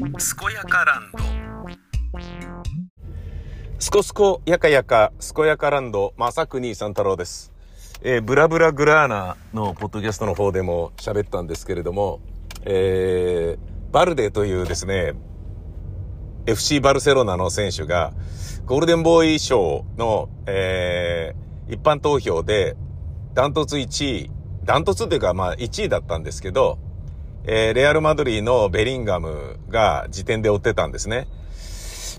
健やかランド。すこすこやかやか健やかランド。正国三太郎です。えー、ブラブラグラーナのポッドキャストの方でも喋ったんですけれども、えー、バルデというですね、FC バルセロナの選手が、ゴールデンボーイ賞の、えー、一般投票で、ダントツ1位、ダントツっていうかまあ1位だったんですけど、えー、レアル・マドリーのベリンガムが時点で追ってたんですね。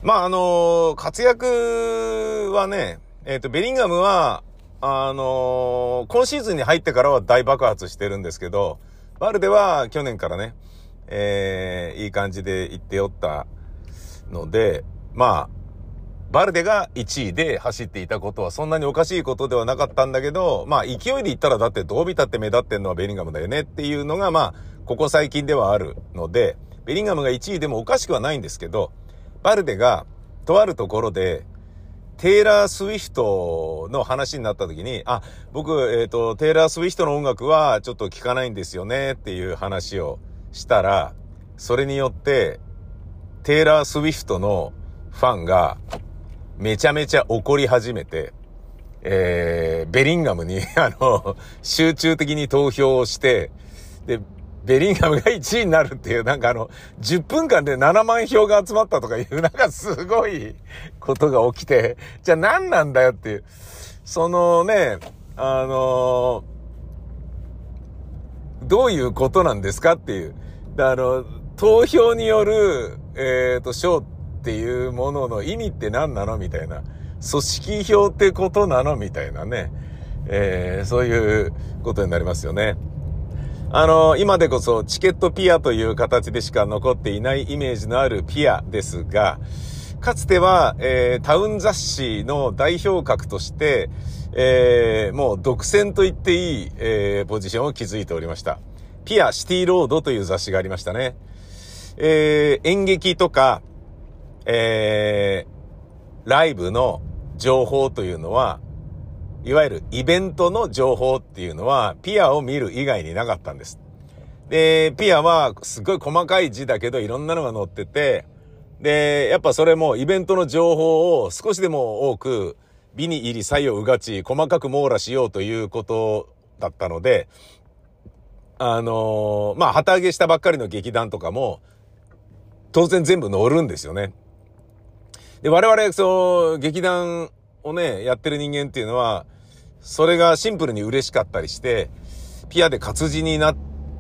まああのー、活躍はね、えっ、ー、と、ベリンガムは、あの、今シーズンに入ってからは大爆発してるんですけど、バルデは去年からね、えー、いい感じで行っておったので、まあ、バルデが1位で走っていたことはそんなにおかしいことではなかったんだけど、まあ勢いで言ったらだってどう見たって目立ってんのはベリンガムだよねっていうのがまあ、ここ最近ではあるので、ベリンガムが1位でもおかしくはないんですけど、バルデがとあるところでテイラー・スウィフトの話になった時に、あ、僕、えっ、ー、と、テイラー・スウィフトの音楽はちょっと聴かないんですよねっていう話をしたら、それによって、テイラー・スウィフトのファンがめちゃめちゃ怒り始めて、えー、ベリンガムに、あの、集中的に投票をして、で、ベリンガムが1位になるっていう、なんかあの、10分間で7万票が集まったとかいう、なんかすごいことが起きて、じゃあ何なんだよっていう。そのね、あのどういうことなんですかっていう。あの、投票による、えっ、ー、と、賞っていうものの意味って何なの？みたいな。組織票ってことなの？みたいなね。えー、そういうことになりますよね。あの、今でこそチケットピアという形でしか残っていないイメージのあるピアですが、かつては、えー、タウン雑誌の代表格として、えー、もう独占と言っていい、えー、ポジションを築いておりました。ピアシティロードという雑誌がありましたね。えー、演劇とか、えー、ライブの情報というのは、いわゆるイベントの情報っていうのは、ピアを見る以外になかったんです。で、ピアはすごい細かい字だけどいろんなのが載ってて、で、やっぱそれもイベントの情報を少しでも多く美に入り作用うがち、細かく網羅しようということだったので、あのー、まあ、旗揚げしたばっかりの劇団とかも、当然全部乗るんですよね。で、我々、その、劇団をね、やってる人間っていうのは、それがシンプルに嬉しかったりして、ピアで活字になっ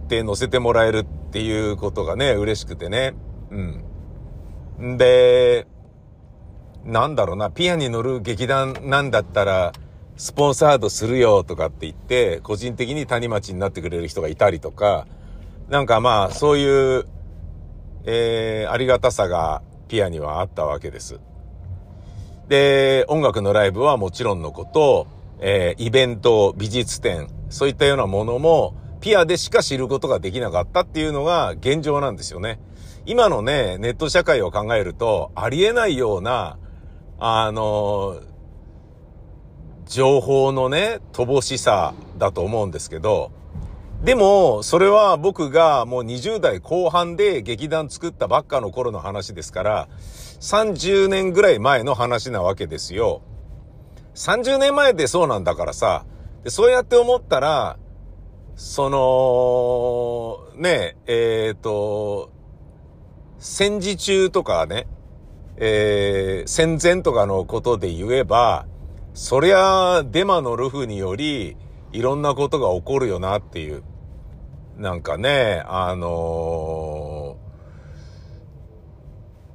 て乗せてもらえるっていうことがね、嬉しくてね。うん。で、なんだろうな、ピアに乗る劇団なんだったら、スポンサードするよとかって言って、個人的に谷町になってくれる人がいたりとか、なんかまあ、そういう、えー、ありがたさがピアにはあったわけです。で、音楽のライブはもちろんのこと、えー、イベント、美術展、そういったようなものも、ピアでしか知ることができなかったっていうのが現状なんですよね。今のね、ネット社会を考えると、ありえないような、あの情報のね、乏しさだと思うんですけど、でも、それは僕がもう20代後半で劇団作ったばっかの頃の話ですから、30年ぐらい前の話なわけですよ。30年前でそうなんだからさ、でそうやって思ったら、その、ねえ、えっ、ー、と、戦時中とかね、えー、戦前とかのことで言えば、そりゃ、デマのルフにより、いろんなことが起こるよなっていう。なんかね、あのー、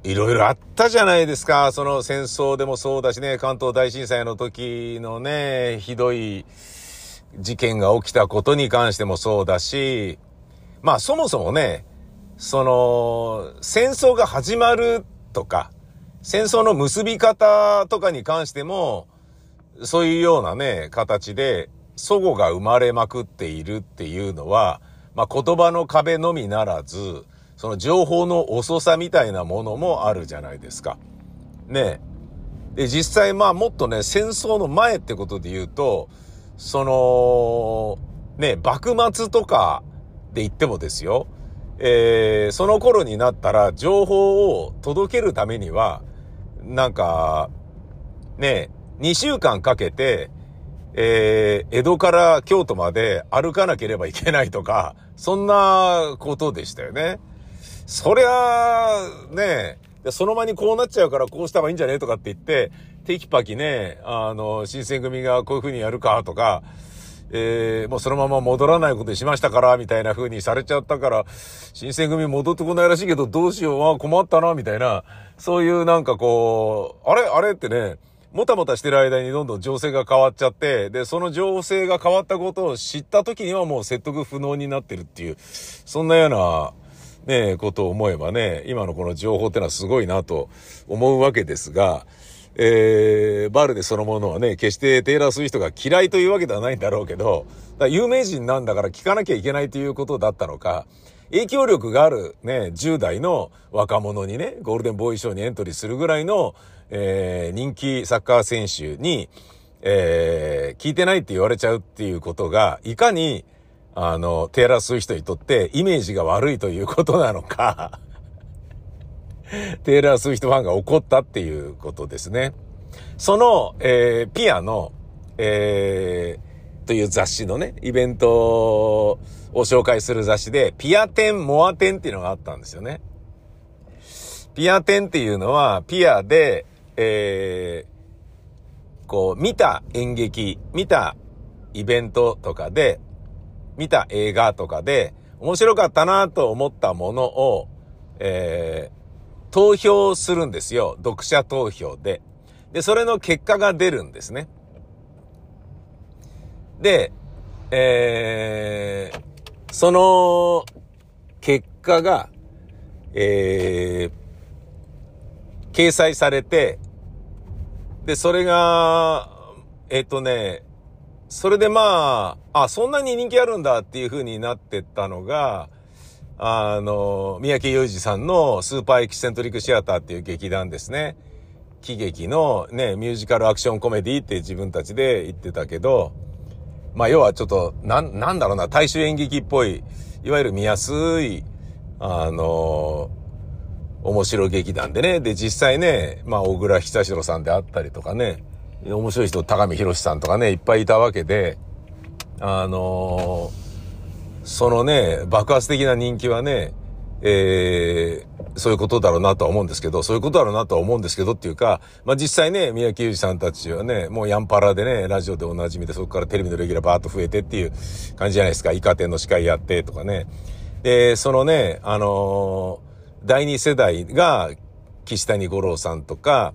いろいろあったじゃないですか。その戦争でもそうだしね、関東大震災の時のね、ひどい事件が起きたことに関してもそうだし、まあそもそもね、その、戦争が始まるとか、戦争の結び方とかに関しても、そういうようなね、形で、祖語が生まれまくっているっていうのは、まあ、言葉の壁のみならず、その情報の遅さみたいなものもあるじゃないですか。ねで、実際まあもっとね、戦争の前ってことで言うと、その、ね、幕末とかで言ってもですよ、えー、その頃になったら情報を届けるためには、なんか、ね、2週間かけて、えー、江戸から京都まで歩かなければいけないとか、そんなことでしたよね。そりゃあ、ね、その場にこうなっちゃうからこうした方がいいんじゃねえとかって言って、テキパキね、あの、新選組がこういう風にやるかとか、えー、もうそのまま戻らないことにしましたから、みたいな風にされちゃったから、新選組戻ってこないらしいけど、どうしよう、あ困ったな、みたいな、そういうなんかこう、あれあれってね、もたもたしてる間にどんどん情勢が変わっちゃって、で、その情勢が変わったことを知った時にはもう説得不能になってるっていう、そんなような、ねえ、ことを思えばね、今のこの情報ってのはすごいなと思うわけですが、えー、バルデそのものはね、決してテイラー・スウィフトが嫌いというわけではないんだろうけど、有名人なんだから聞かなきゃいけないということだったのか、影響力があるね、10代の若者にね、ゴールデンボーイ賞にエントリーするぐらいの、えー、人気サッカー選手に、えー、聞いてないって言われちゃうっていうことが、いかに、あの、テイラー・スウィフトにとってイメージが悪いということなのか テイラー・スウィフトファンが怒ったっていうことですね。その、えー、ピアの、えー、という雑誌のね、イベントを紹介する雑誌で、ピアテン、モアテンっていうのがあったんですよね。ピアテンっていうのは、ピアで、えー、こう、見た演劇、見たイベントとかで、見た映画とかで、面白かったなと思ったものを、え投票するんですよ。読者投票で。で、それの結果が出るんですね。で、えー、その結果が、えー、掲載されて、で、それが、えっ、とね、それでまあ、あ、そんなに人気あるんだっていう風になってったのが、あの、三宅裕二さんのスーパーエキセントリックシアターっていう劇団ですね。喜劇のね、ミュージカルアクションコメディって自分たちで言ってたけど、まあ要はちょっと、なん、なんだろうな、大衆演劇っぽい、いわゆる見やすい、あの、面白劇団でね。で、実際ね、まあ小倉久志郎さんであったりとかね、面白い人、高見博さんとかね、いっぱいいたわけで、あのーそのね、爆発的な人気はね、えー、そういうことだろうなとは思うんですけど、そういうことだろうなとは思うんですけどっていうか、まあ実際ね、宮城裕二さんたちはね、もうヤンパラでね、ラジオでおなじみで、そこからテレビのレギュラーバーッと増えてっていう感じじゃないですか。イカ天の司会やってとかね。で、そのね、あのー、第二世代が岸谷五郎さんとか、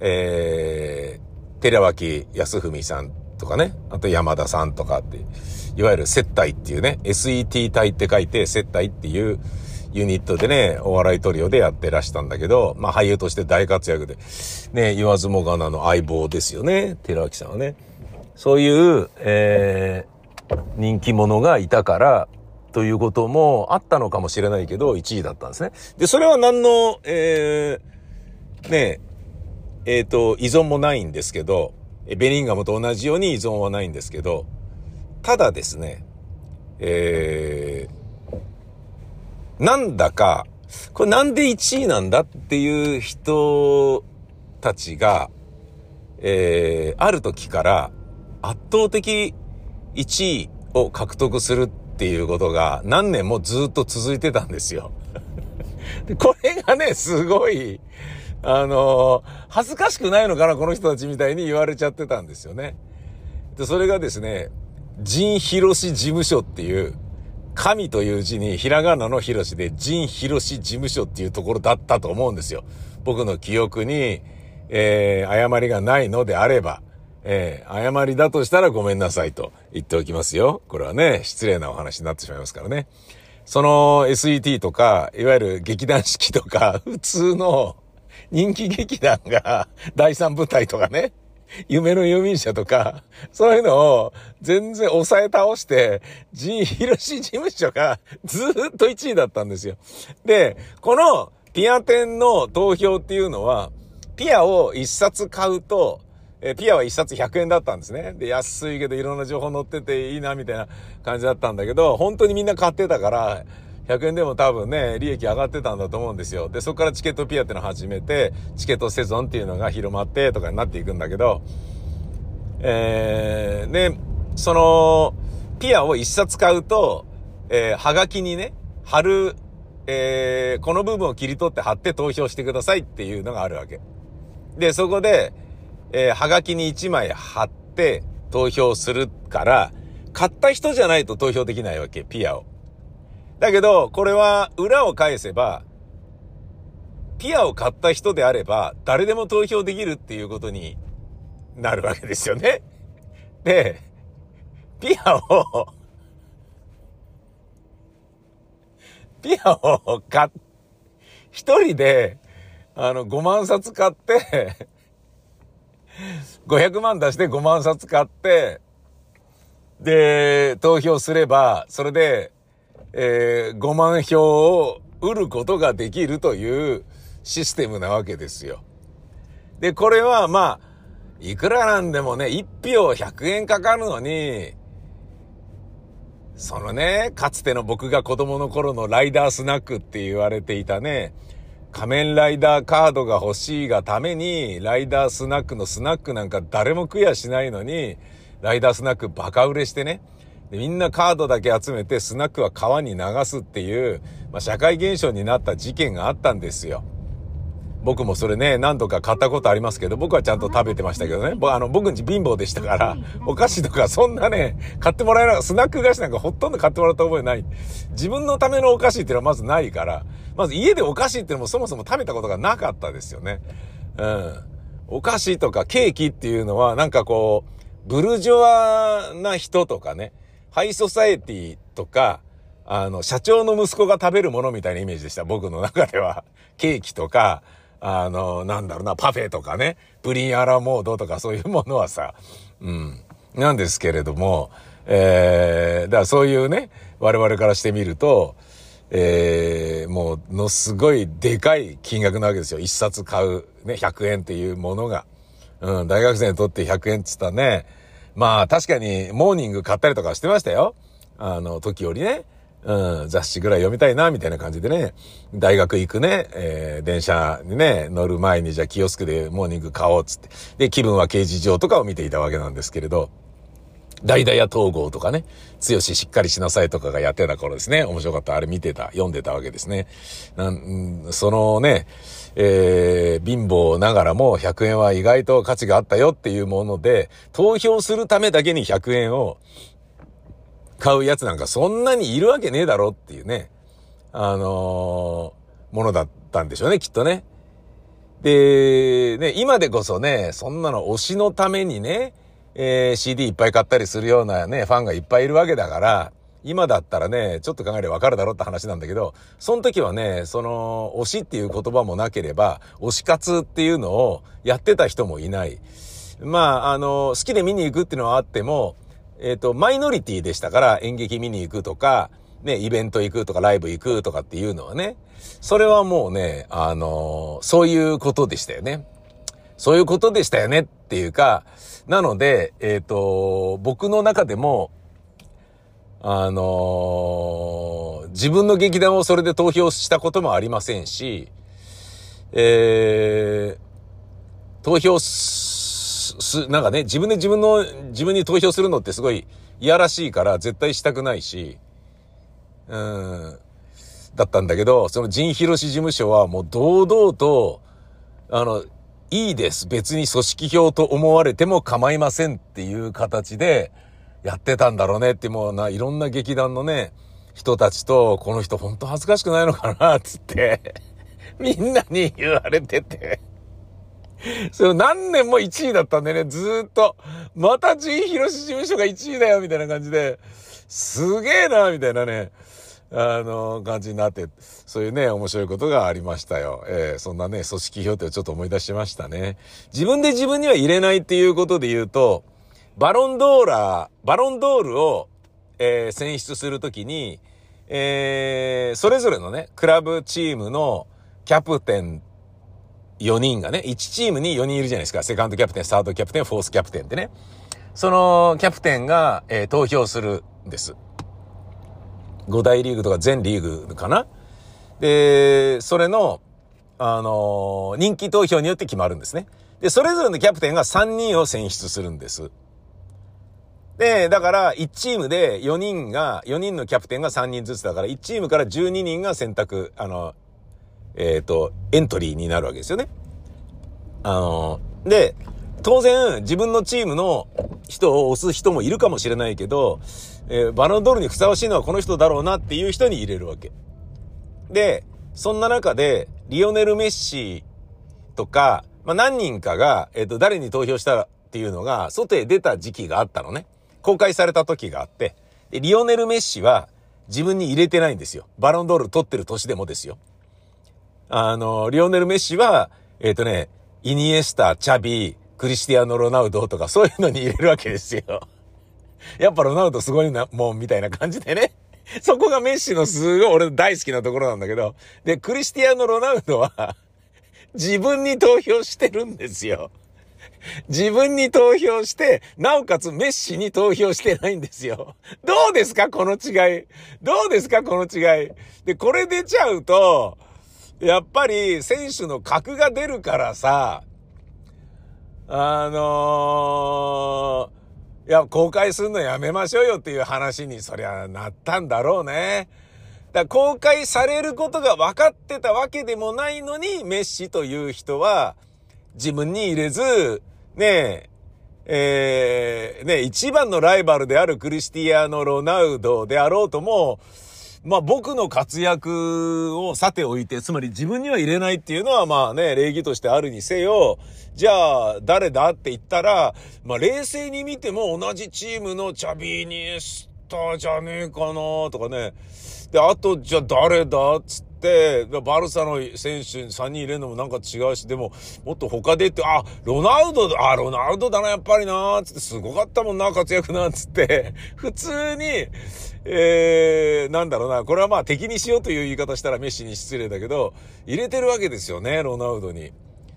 えー、寺脇康文さんとかね、あと山田さんとかって、いわゆる接待っていうね、SET 隊って書いて接待っていうユニットでね、お笑いトリオでやってらしたんだけど、まあ俳優として大活躍で、ね、言わずもがなの相棒ですよね、寺脇さんはね。そういう、えー、人気者がいたから、ということもあったのかもしれないけど、1位だったんですね。で、それは何の、えー、ねえ、っ、ー、と、依存もないんですけど、ベリンガムと同じように依存はないんですけど、ただですね、えー、なんだか、これなんで1位なんだっていう人たちが、えー、ある時から圧倒的1位を獲得するっていうことが何年もずっと続いてたんですよ。これがね、すごい、あの恥ずかしくないのかな、この人たちみたいに言われちゃってたんですよね。で、それがですね、陣広事務所っていう、神という字にひらがなの広しで陣広事務所っていうところだったと思うんですよ。僕の記憶に、えー、誤りがないのであれば、えー、誤りだとしたらごめんなさいと言っておきますよ。これはね、失礼なお話になってしまいますからね。その SET とか、いわゆる劇団四季とか、普通の人気劇団が 第三舞台とかね、夢の郵便者とか、そういうのを全然抑え倒して、G 広し事務所がずっと1位だったんですよ。で、このピア店の投票っていうのは、ピアを1冊買うと、えピアは1冊100円だったんですね。で、安いけどいろんな情報載ってていいなみたいな感じだったんだけど、本当にみんな買ってたから、100円でも多分ね、利益上がってたんだと思うんですよ。で、そこからチケットピアってのを始めて、チケットセゾンっていうのが広まってとかになっていくんだけど、えー、で、その、ピアを一冊買うと、えー、はがきにね、貼る、えー、この部分を切り取って貼って投票してくださいっていうのがあるわけ。で、そこで、えー、はがきに1枚貼って投票するから、買った人じゃないと投票できないわけ、ピアを。だけど、これは裏を返せば、ピアを買った人であれば、誰でも投票できるっていうことになるわけですよね。で、ピアをピアを買っ、一人で、あの、5万冊買って500万出して5万冊買って、で、投票すれば、それで、えー、5万票を売ることができるというシステムなわけですよ。で、これはまあ、いくらなんでもね、1票100円かかるのに、そのね、かつての僕が子供の頃のライダースナックって言われていたね、仮面ライダーカードが欲しいがために、ライダースナックのスナックなんか誰も食やしないのに、ライダースナックバカ売れしてね、でみんなカードだけ集めてスナックは川に流すっていう、まあ、社会現象になった事件があったんですよ。僕もそれね、何度か買ったことありますけど、僕はちゃんと食べてましたけどね。僕、あの、僕んち貧乏でしたから、お菓子とかそんなね、買ってもらえなかった、スナック菓子なんかほとんど買ってもらった覚えない。自分のためのお菓子っていうのはまずないから、まず家でお菓子っていうのもそもそも食べたことがなかったですよね。うん。お菓子とかケーキっていうのは、なんかこう、ブルジョワな人とかね、ハイソサエティとか、あの、社長の息子が食べるものみたいなイメージでした。僕の中では。ケーキとか、あの、なんだろうな、パフェとかね、プリンアラモードとかそういうものはさ、うん。なんですけれども、えー、だからそういうね、我々からしてみると、えー、もう、のすごいでかい金額なわけですよ。一冊買う、ね、100円っていうものが。うん、大学生にとって100円って言ったらね、まあ確かにモーニング買ったりとかしてましたよ。あの、時よりね。うん、雑誌ぐらい読みたいな、みたいな感じでね、大学行くね、えー、電車にね、乗る前にじゃあキオスクでモーニング買おうっつって。で、気分は刑事上とかを見ていたわけなんですけれど、代々や統合とかね、強ししっかりしなさいとかがやってた頃ですね。面白かった。あれ見てた、読んでたわけですね。なん、そのね、えー、貧乏ながらも100円は意外と価値があったよっていうもので、投票するためだけに100円を買うやつなんかそんなにいるわけねえだろっていうね、あのー、ものだったんでしょうね、きっとね。で、ね、今でこそね、そんなの推しのためにね、えー、CD いっぱい買ったりするようなね、ファンがいっぱいいるわけだから、今だったらね、ちょっと考えればわかるだろうって話なんだけど、その時はね、その、推しっていう言葉もなければ、推し活っていうのをやってた人もいない。まあ、あの、好きで見に行くっていうのはあっても、えっ、ー、と、マイノリティでしたから、演劇見に行くとか、ね、イベント行くとか、ライブ行くとかっていうのはね、それはもうね、あの、そういうことでしたよね。そういうことでしたよねっていうか、なので、えっ、ー、と、僕の中でも、あのー、自分の劇団をそれで投票したこともありませんし、えー、投票す、なんかね、自分で自分の、自分に投票するのってすごいいやらしいから絶対したくないし、うん、だったんだけど、その陣広事務所はもう堂々と、あの、いいです。別に組織票と思われても構いませんっていう形でやってたんだろうねってもうな、いろんな劇団のね、人たちと、この人ほんと恥ずかしくないのかな、つって、みんなに言われてて。それ何年も1位だったんでね、ずっと。また G 広事務所が1位だよ、みたいな感じで。すげえな、みたいなね。あの、感じになって、そういうね、面白いことがありましたよ。えー、そんなね、組織票ってちょっと思い出しましたね。自分で自分には入れないっていうことで言うと、バロンドーラー、バロンドールを、えー、選出するときに、えー、それぞれのね、クラブチームのキャプテン4人がね、1チームに4人いるじゃないですか。セカンドキャプテン、サードキャプテン、フォースキャプテンってね。そのキャプテンが、えー、投票するんです。5大リーグとか全リーグかなで、それの、あのー、人気投票によって決まるんですね。で、それぞれのキャプテンが3人を選出するんです。で、だから、1チームで4人が、4人のキャプテンが3人ずつだから、1チームから12人が選択、あの、えっ、ー、と、エントリーになるわけですよね。あの、で、当然、自分のチームの人を押す人もいるかもしれないけど、えー、バロンドールにふさわしいのはこの人だろうなっていう人に入れるわけ。で、そんな中で、リオネル・メッシとか、まあ、何人かが、えっ、ー、と、誰に投票したっていうのが、外へ出た時期があったのね。公開された時があって、で、リオネル・メッシは自分に入れてないんですよ。バロンドール取ってる年でもですよ。あの、リオネル・メッシは、えっ、ー、とね、イニエスタ、チャビ、クリスティアーノ・ロナウドとかそういうのに入れるわけですよ。やっぱロナウドすごいな、もん、みたいな感じでね。そこがメッシのすごい俺大好きなところなんだけど。で、クリスティアーノ・ロナウドは自分に投票してるんですよ。自分に投票して、なおかつメッシに投票してないんですよ。どうですかこの違い？どうですかこの違い？で、これ出ちゃうと、やっぱり選手の格が出るからさ、あのー、いや、公開するのやめましょうよっていう話にそりゃなったんだろうね。だ公開されることが分かってたわけでもないのに、メッシという人は自分に入れず、ねえ、えー、ね、一番のライバルであるクリスティアーノ・ロナウドであろうとも、まあ僕の活躍をさておいて、つまり自分には入れないっていうのはまあね、礼儀としてあるにせよ、じゃあ誰だって言ったら、まあ冷静に見ても同じチームのチャビーニエスタじゃねえかなとかね。で、あとじゃあ誰だっつって、、バルサの選手に3人入れるのもなんか違うし、でも、もっと他でって、あ、ロナウドだ、あ、ロナウドだな、やっぱりな、つって、すごかったもんな、活躍な、つって、普通に、えー、なんだろうな、これはまあ敵にしようという言い方したらメッシに失礼だけど、入れてるわけですよね、ロナウドに。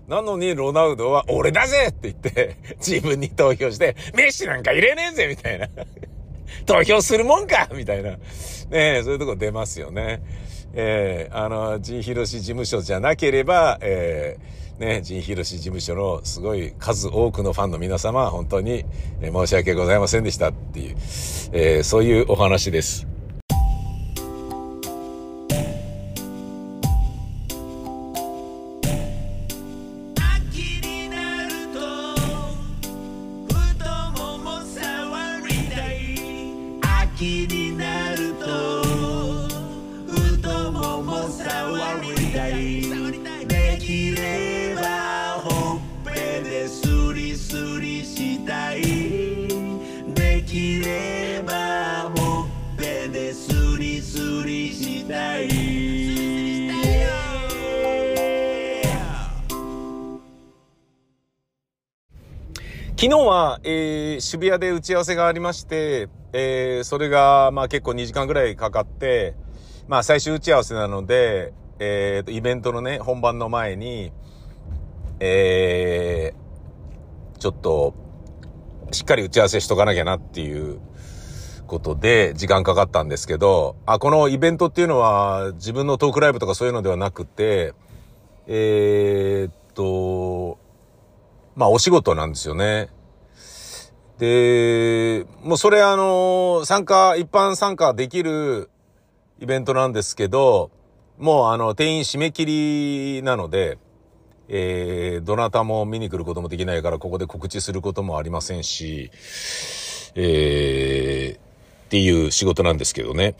なのに、ロナウドは、俺だぜって言って、自分に投票して、メッシなんか入れねえぜみたいな。投票するもんかみたいな。ねそういうとこ出ますよね。えー、あの、ジンヒロシ事務所じゃなければ、えー、ね、ジンヒロシ事務所のすごい数多くのファンの皆様、本当に、申し訳ございませんでしたっていう、えー、そういうお話です。昨日は、えー、渋谷で打ち合わせがありまして、えー、それが、まあ結構2時間ぐらいかかって、まあ最終打ち合わせなので、えー、イベントのね、本番の前に、えー、ちょっと、しっかり打ち合わせしとかなきゃなっていうことで、時間かかったんですけど、あ、このイベントっていうのは、自分のトークライブとかそういうのではなくて、えー、っと、まあお仕事なんですよね。で、もうそれあの、参加、一般参加できるイベントなんですけど、もうあの、定員締め切りなので、えー、どなたも見に来ることもできないから、ここで告知することもありませんし、えー、っていう仕事なんですけどね。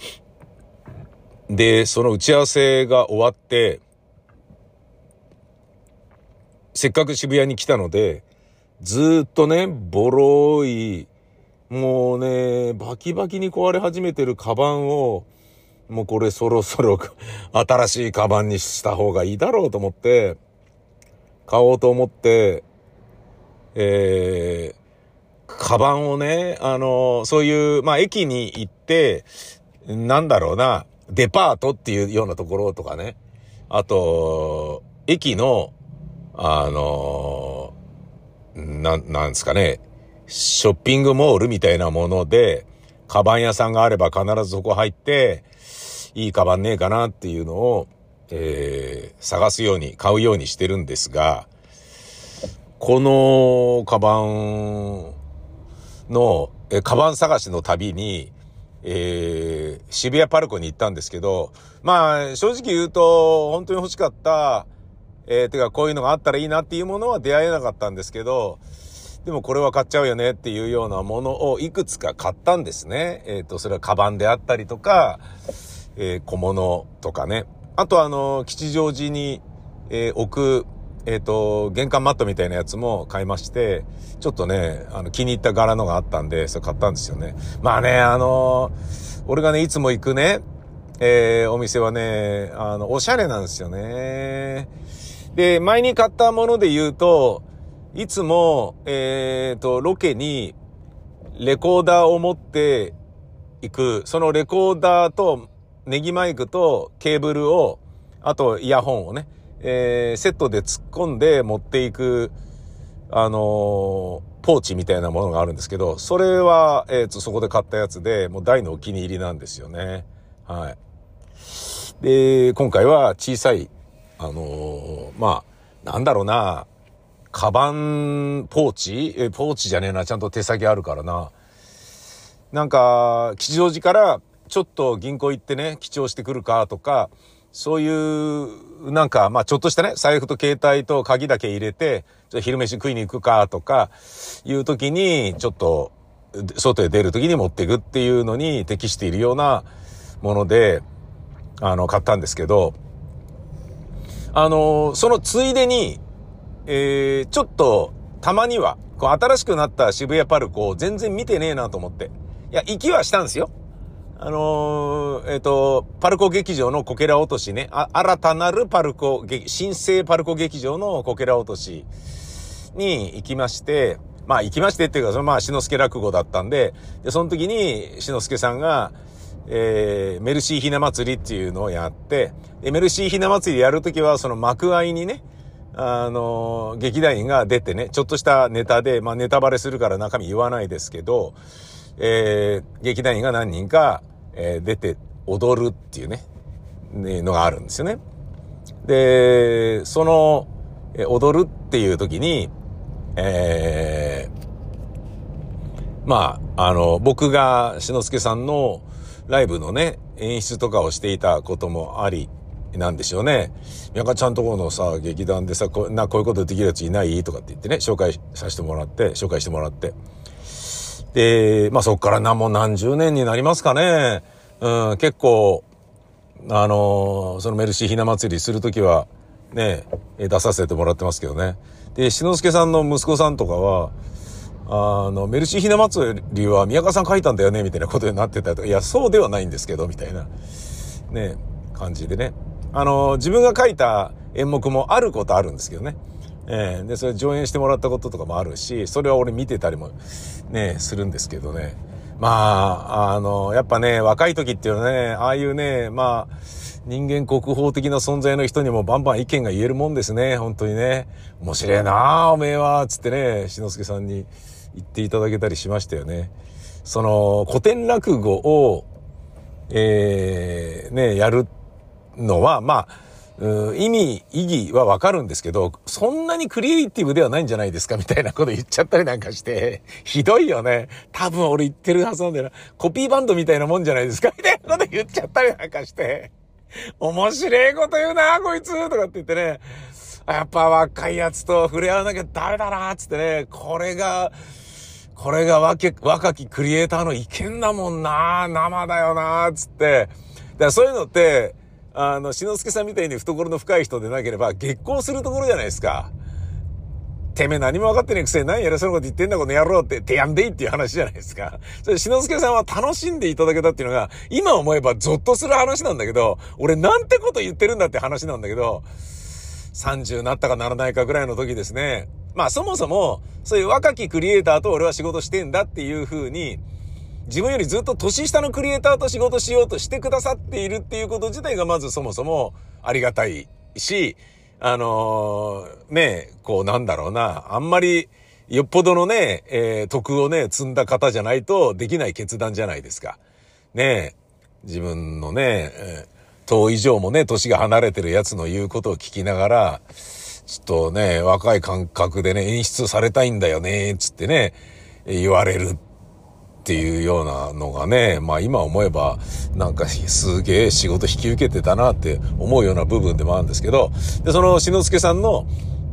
で、その打ち合わせが終わって、せっかく渋谷に来たので、ずっとね、ボロい、もうね、バキバキに壊れ始めてるカバンを、もうこれそろそろ新しいカバンにした方がいいだろうと思って、買おうと思って、えー、カバンをね、あの、そういう、まあ、駅に行って、なんだろうな、デパートっていうようなところとかね、あと、駅の、あのなん、なんですかね、ショッピングモールみたいなもので、カバン屋さんがあれば必ずそこ入って、いいカバンねえかなっていうのを、えー、探すように、買うようにしてるんですが、このカバンの、えカバン探しの旅に、えー、渋谷パルコに行ったんですけど、まあ、正直言うと、本当に欲しかった、えー、てかこういうのがあったらいいなっていうものは出会えなかったんですけど、でもこれは買っちゃうよねっていうようなものをいくつか買ったんですね。えっ、ー、と、それはカバンであったりとか、えー、小物とかね。あとあの、吉祥寺に、えー、置く、えっ、と、玄関マットみたいなやつも買いまして、ちょっとね、あの、気に入った柄のがあったんで、それ買ったんですよね。まあね、あの俺がね、いつも行くね、えー、お店はね、あの、おしゃれなんですよね。で、前に買ったもので言うと、いつも、えっ、ー、と、ロケにレコーダーを持っていく、そのレコーダーとネギマイクとケーブルを、あとイヤホンをね、えー、セットで突っ込んで持っていく、あのー、ポーチみたいなものがあるんですけど、それは、えっ、ー、と、そこで買ったやつで、もう大のお気に入りなんですよね。はい。で、今回は小さい、あのまあ、なんだろうな、カバン、ポーチ？え、ポーチじゃねえな。ちゃんと手先あるからな。なんか、吉祥寺からちょっと銀行行ってね、記帳してくるかとか、そういう、なんか、まあちょっとしたね、財布と携帯と鍵だけ入れて、じゃ昼飯食いに行くかとか、いう時に、ちょっと、外へ出る時に持っていくっていうのに適しているようなもので、あの、買ったんですけど、あの、そのついでに、えー、ちょっと、たまには、こう、新しくなった渋谷パルコを全然見てねえなと思って。いや、行きはしたんですよ。あのー、えっ、ー、と、パルコ劇場のこけら落としね、あ、新たなるパルコ、新生パルコ劇場のこけら落としに行きまして、まあ行きましてっていうか、そのまあ、篠介落語だったんで、で、その時に、篠介さんが、えー、メルシーひな祭りっていうのをやって、メルシーひな祭りやるときは、その幕合にね、あの、劇団員が出てね、ちょっとしたネタで、まあネタバレするから中身言わないですけど、えー、劇団員が何人か、えー、出て踊るっていうね、ね、のがあるんですよね。で、その、え踊るっていう時に、えー、まあ、あの、僕が篠介さんのライブのね、演出とかをしていたこともあり、なんでしょうね。宮川ちゃんとこのさ、劇団でさ、こなこういうことできるやついない？とかって言ってね、紹介させてもらって、紹介してもらって。で、まあそっから何も何十年になりますかね。うん、結構、あのー、そのメルシーひな祭りするときは、ね、出させてもらってますけどね。で、篠之助さんの息子さんとかは、あの、メルシーひな祭りは宮川さん書いたんだよね、みたいなことになってたりとか、いや、そうではないんですけど、みたいな、ね、感じでね。あの、自分が書いた演目もあることあるんですけどね。えー、で、それ上演してもらったこととかもあるし、それは俺見てたりもね、するんですけどね。まあ、あの、やっぱね、若い時っていうのはね、ああいうね、まあ、人間国宝的な存在の人にもバンバン意見が言えるもんですね、本当にね。面白いなおめえは、つってね、篠介さんに言っていただけたりしましたよね。その、古典落語を、えー、ね、やるのは、まあ、意味、意義はわかるんですけど、そんなにクリエイティブではないんじゃないですかみたいなこと言っちゃったりなんかして、ひどいよね。多分俺言ってるはずなんだよな。コピーバンドみたいなもんじゃないですかみたいなこと言っちゃったりなんかして、面白いこと言うな、こいつとかって言ってね、やっぱ若いやつと触れ合わなきゃダメだな、つってね、これが、これが若きクリエイターの意見だもんな、生だよな、つって。だからそういうのって、あの、篠介さんみたいに懐の深い人でなければ、激高するところじゃないですか。てめえ何も分かってねえくせに何やらそうなこと言ってんだこの野郎って、てやんでいいっていう話じゃないですか。それ、篠介さんは楽しんでいただけたっていうのが、今思えばゾッとする話なんだけど、俺なんてこと言ってるんだって話なんだけど、30なったかならないかぐらいの時ですね。まあそもそも、そういう若きクリエイターと俺は仕事してんだっていう風に、自分よりずっと年下のクリエイターと仕事しようとしてくださっているっていうこと自体がまずそもそもありがたいし、あのー、ね、こうなんだろうな、あんまりよっぽどのね、えー、徳をね、積んだ方じゃないとできない決断じゃないですか。ね自分のね、党以上もね、年が離れてるやつの言うことを聞きながら、ちょっとね、若い感覚でね、演出されたいんだよね、つってね、言われるっていうようなのがね、まあ今思えば、なんかすげえ仕事引き受けてたなって思うような部分でもあるんですけど、で、その篠介さんの、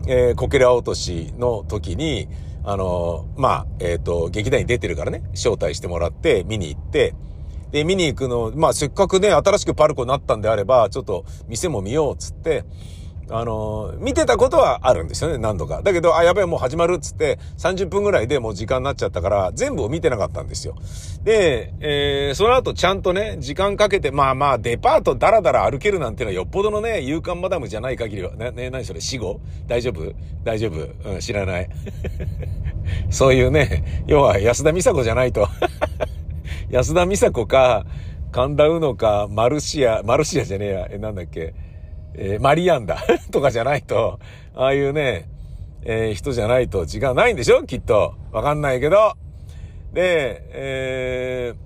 えー、こけら落としの時に、あのー、まあ、えっ、ー、と、劇団に出てるからね、招待してもらって見に行って、で、見に行くの、まあ、せっかくね、新しくパルコになったんであれば、ちょっと店も見ようっつって、あの、見てたことはあるんですよね、何度か。だけど、あ、やべえ、もう始まるっつって、30分ぐらいでもう時間になっちゃったから、全部を見てなかったんですよ。で、えー、その後ちゃんとね、時間かけて、まあまあ、デパートダラダラ歩けるなんてのはよっぽどのね、勇敢マダムじゃない限りは、ね、ね、何それ、死後？大丈夫？大丈夫？うん、知らない。そういうね、要は安田美沙子じゃないと 安田美沙子か、神田うのか、マルシア、マルシアじゃねえや、え、なんだっけ、えー、マリアンダ とかじゃないと、ああいうね、えー、人じゃないと時間ないんでしょ？きっと。わかんないけど。で、えー、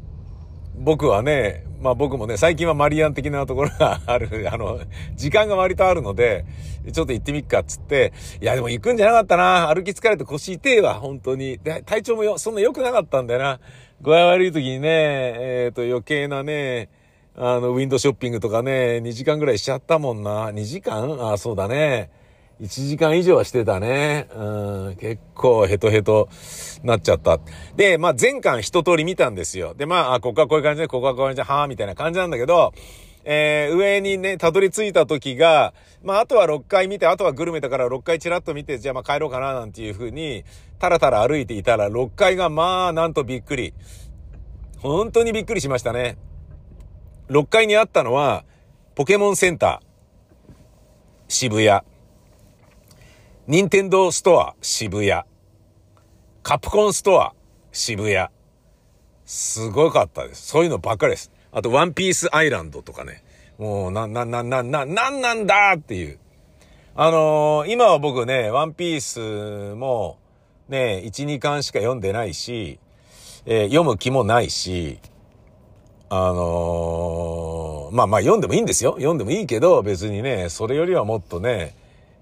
僕はね、まあ僕もね、最近はマリアン的なところが ある、あの、時間が割とあるので、ちょっと行ってみっかっつって、いやでも行くんじゃなかったな。歩き疲れて腰痛えわ、本当に。で、体調もよ、そんな良くなかったんだよな。具合悪い時にね、えっ、ー、と余計なね、あの、ウィンドショッピングとかね、2時間ぐらいしちゃったもんな。2時間？あ、そうだね。1時間以上はしてたね。うん、結構ヘトヘトなっちゃった。で、まあ前巻一通り見たんですよ。で、まあ、あ、ここはこういう感じで、ここはこういう感じで、はぁ、みたいな感じなんだけど、えー、上にね、たどり着いた時が、まあ、あとは6回見て、あとはグルメだから6回チラッと見て、じゃあまあ帰ろうかな、なんていう風に、たらたら歩いていたら、6回がまあ、なんとびっくり。本当にびっくりしましたね。6階にあったのは、ポケモンセンター、渋谷。任天堂ストア、渋谷。カプコンストア、渋谷。すごかったです。そういうのばっかりです。あと、ワンピースアイランドとかね。もう、な、な、な、な、な、なんなんだっていう。あのー、今は僕ね、ワンピースも、ね、1、2巻しか読んでないし、えー、読む気もないし、あのー、まあまあ読んでもいいんですよ。読んでもいいけど、別にね、それよりはもっとね、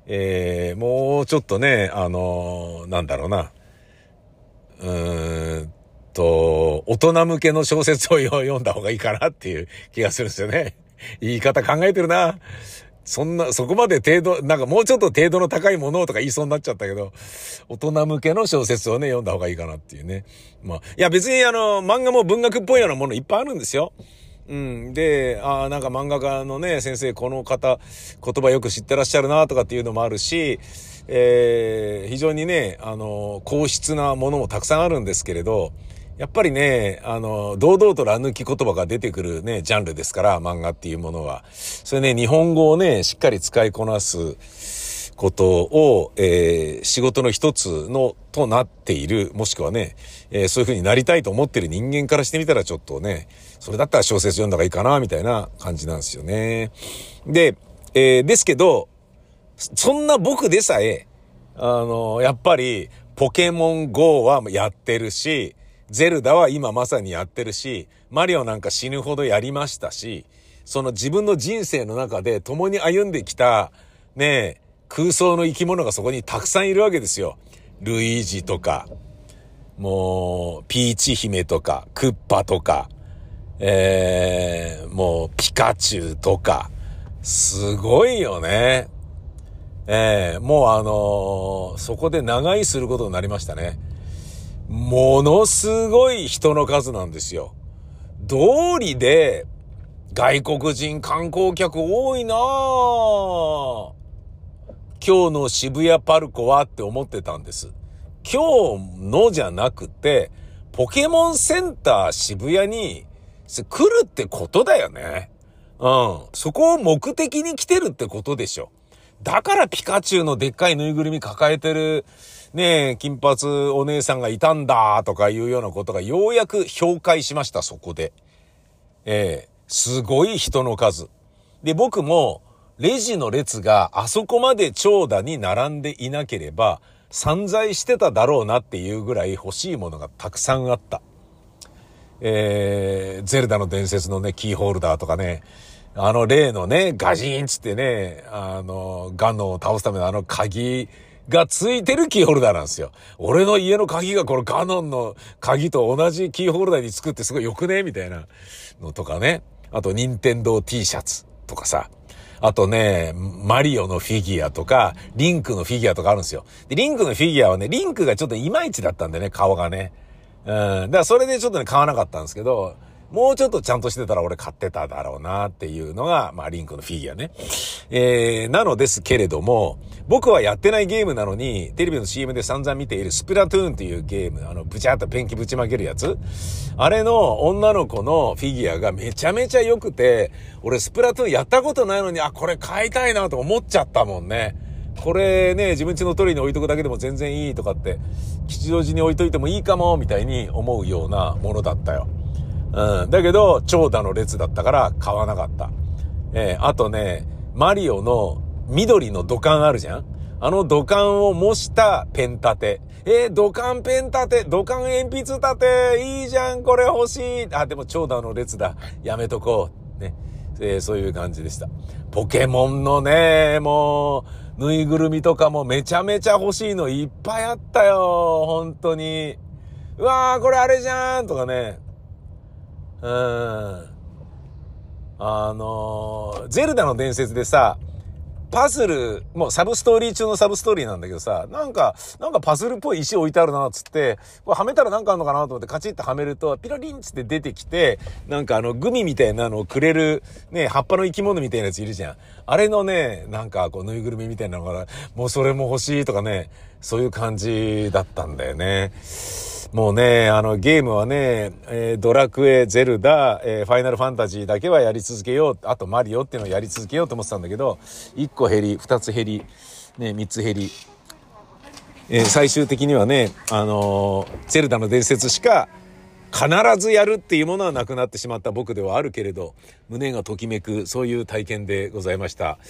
えー、もうちょっとね、あのー、なんだろうな、うーんと、大人向けの小説を 読んだ方がいいかなっていう気がするんですよね。言い方考えてるな。そんな、そこまで程度、なんかもうちょっと程度の高いものとか言いそうになっちゃったけど、大人向けの小説をね、読んだ方がいいかなっていうね。まあ、いや別にあの、漫画も文学っぽいようなものいっぱいあるんですよ。うん。で、ああ、なんか漫画家のね、先生、この方、言葉よく知ってらっしゃるなとかっていうのもあるし、えー、非常にね、あの、硬質なものもたくさんあるんですけれど、やっぱりね、あの、堂々とら抜き言葉が出てくるね、ジャンルですから、漫画っていうものは。それね、日本語をね、しっかり使いこなすことを、えー、仕事の一つの、となっている、もしくはね、えー、そういう風になりたいと思ってる人間からしてみたらちょっとね、それだったら小説読んだ方がいいかな、みたいな感じなんですよね。で、えー、ですけど、そんな僕でさえ、あの、やっぱり、ポケモン GO はやってるし、ゼルダは今まさにやってるし、マリオなんか死ぬほどやりましたし、その自分の人生の中で共に歩んできた、ね空想の生き物がそこにたくさんいるわけですよ。ルイージとか、もう、ピーチ姫とか、クッパとか、えー、もう、ピカチュウとか、すごいよね。えー、もうあのー、そこで長居することになりましたね。ものすごい人の数なんですよ。通りで外国人観光客多いなぁ。今日の渋谷パルコはって思ってたんです。今日のじゃなくて、ポケモンセンター渋谷に来るってことだよね。うん。そこを目的に来てるってことでしょ。だからピカチュウのでっかいぬいぐるみ抱えてるねえ、金髪お姉さんがいたんだとかいうようなことがようやく評価しました、そこで。ええすごい人の数。で、僕も、レジの列があそこまで長蛇に並んでいなければ、散財してただろうなっていうぐらい欲しいものがたくさんあった。えー、ゼルダの伝説のね、キーホルダーとかね、あの例のね、ガジーンつってね、あの、ガンノを倒すためのあの鍵がついてるキーホルダーなんですよ。俺の家の鍵がこのガノンの鍵と同じキーホルダーに作ってすごい良くねみたいなのとかね。あと、ニンテンドー T シャツとかさ。あとね、マリオのフィギュアとか、リンクのフィギュアとかあるんですよ。で、リンクのフィギュアはね、リンクがちょっといまいちだったんでね、顔がね。うん。だからそれでちょっとね、買わなかったんですけど、もうちょっとちゃんとしてたら俺買ってただろうなっていうのが、まあリンクのフィギュアね。えー、なのですけれども、僕はやってないゲームなのに、テレビの CM で散々見ているスプラトゥーンっていうゲーム、あの、ブチャーとペンキぶちまけるやつあれの女の子のフィギュアがめちゃめちゃ良くて、俺スプラトゥーンやったことないのに、あ、これ買いたいなと思っちゃったもんね。これね、自分家の通りに置いとくだけでも全然いいとかって、吉祥寺に置いといてもいいかも、みたいに思うようなものだったよ。うん。だけど、長蛇の列だったから買わなかった。えー、あとね、マリオの緑の土管あるじゃん？あの土管を模したペン立て。えー、土管ペン立て、土管鉛筆立て、いいじゃん、これ欲しい。あ、でも長蛇の列だ。やめとこう。ね。えー、そういう感じでした。ポケモンのね、もう、ぬいぐるみとかもめちゃめちゃ欲しいのいっぱいあったよ。本当に。うわー、これあれじゃんとかね。うん。あのゼルダの伝説でさ、パズル、もうサブストーリー中のサブストーリーなんだけどさ、なんか、なんかパズルっぽい石置いてあるな、つって、これはめたらなんかあんのかなと思ってカチッとはめると、ピロリンつって出てきて、なんかあの、グミみたいなのをくれる、ね、葉っぱの生き物みたいなやついるじゃん。あれのね、なんかこう、ぬいぐるみみたいなのから、もうそれも欲しいとかね、そういう感じだったんだよね。もうね、あの、ゲームはね、えー、ドラクエ、ゼルダ、えー、ファイナルファンタジーだけはやり続けよう。あとマリオっていうのをやり続けようと思ってたんだけど、1個減り、2つ減り、ね、3つ減り。えー、最終的にはね、あのゼルダの伝説しか必ずやるっていうものはなくなってしまった僕ではあるけれど、胸がときめく、そういう体験でございました。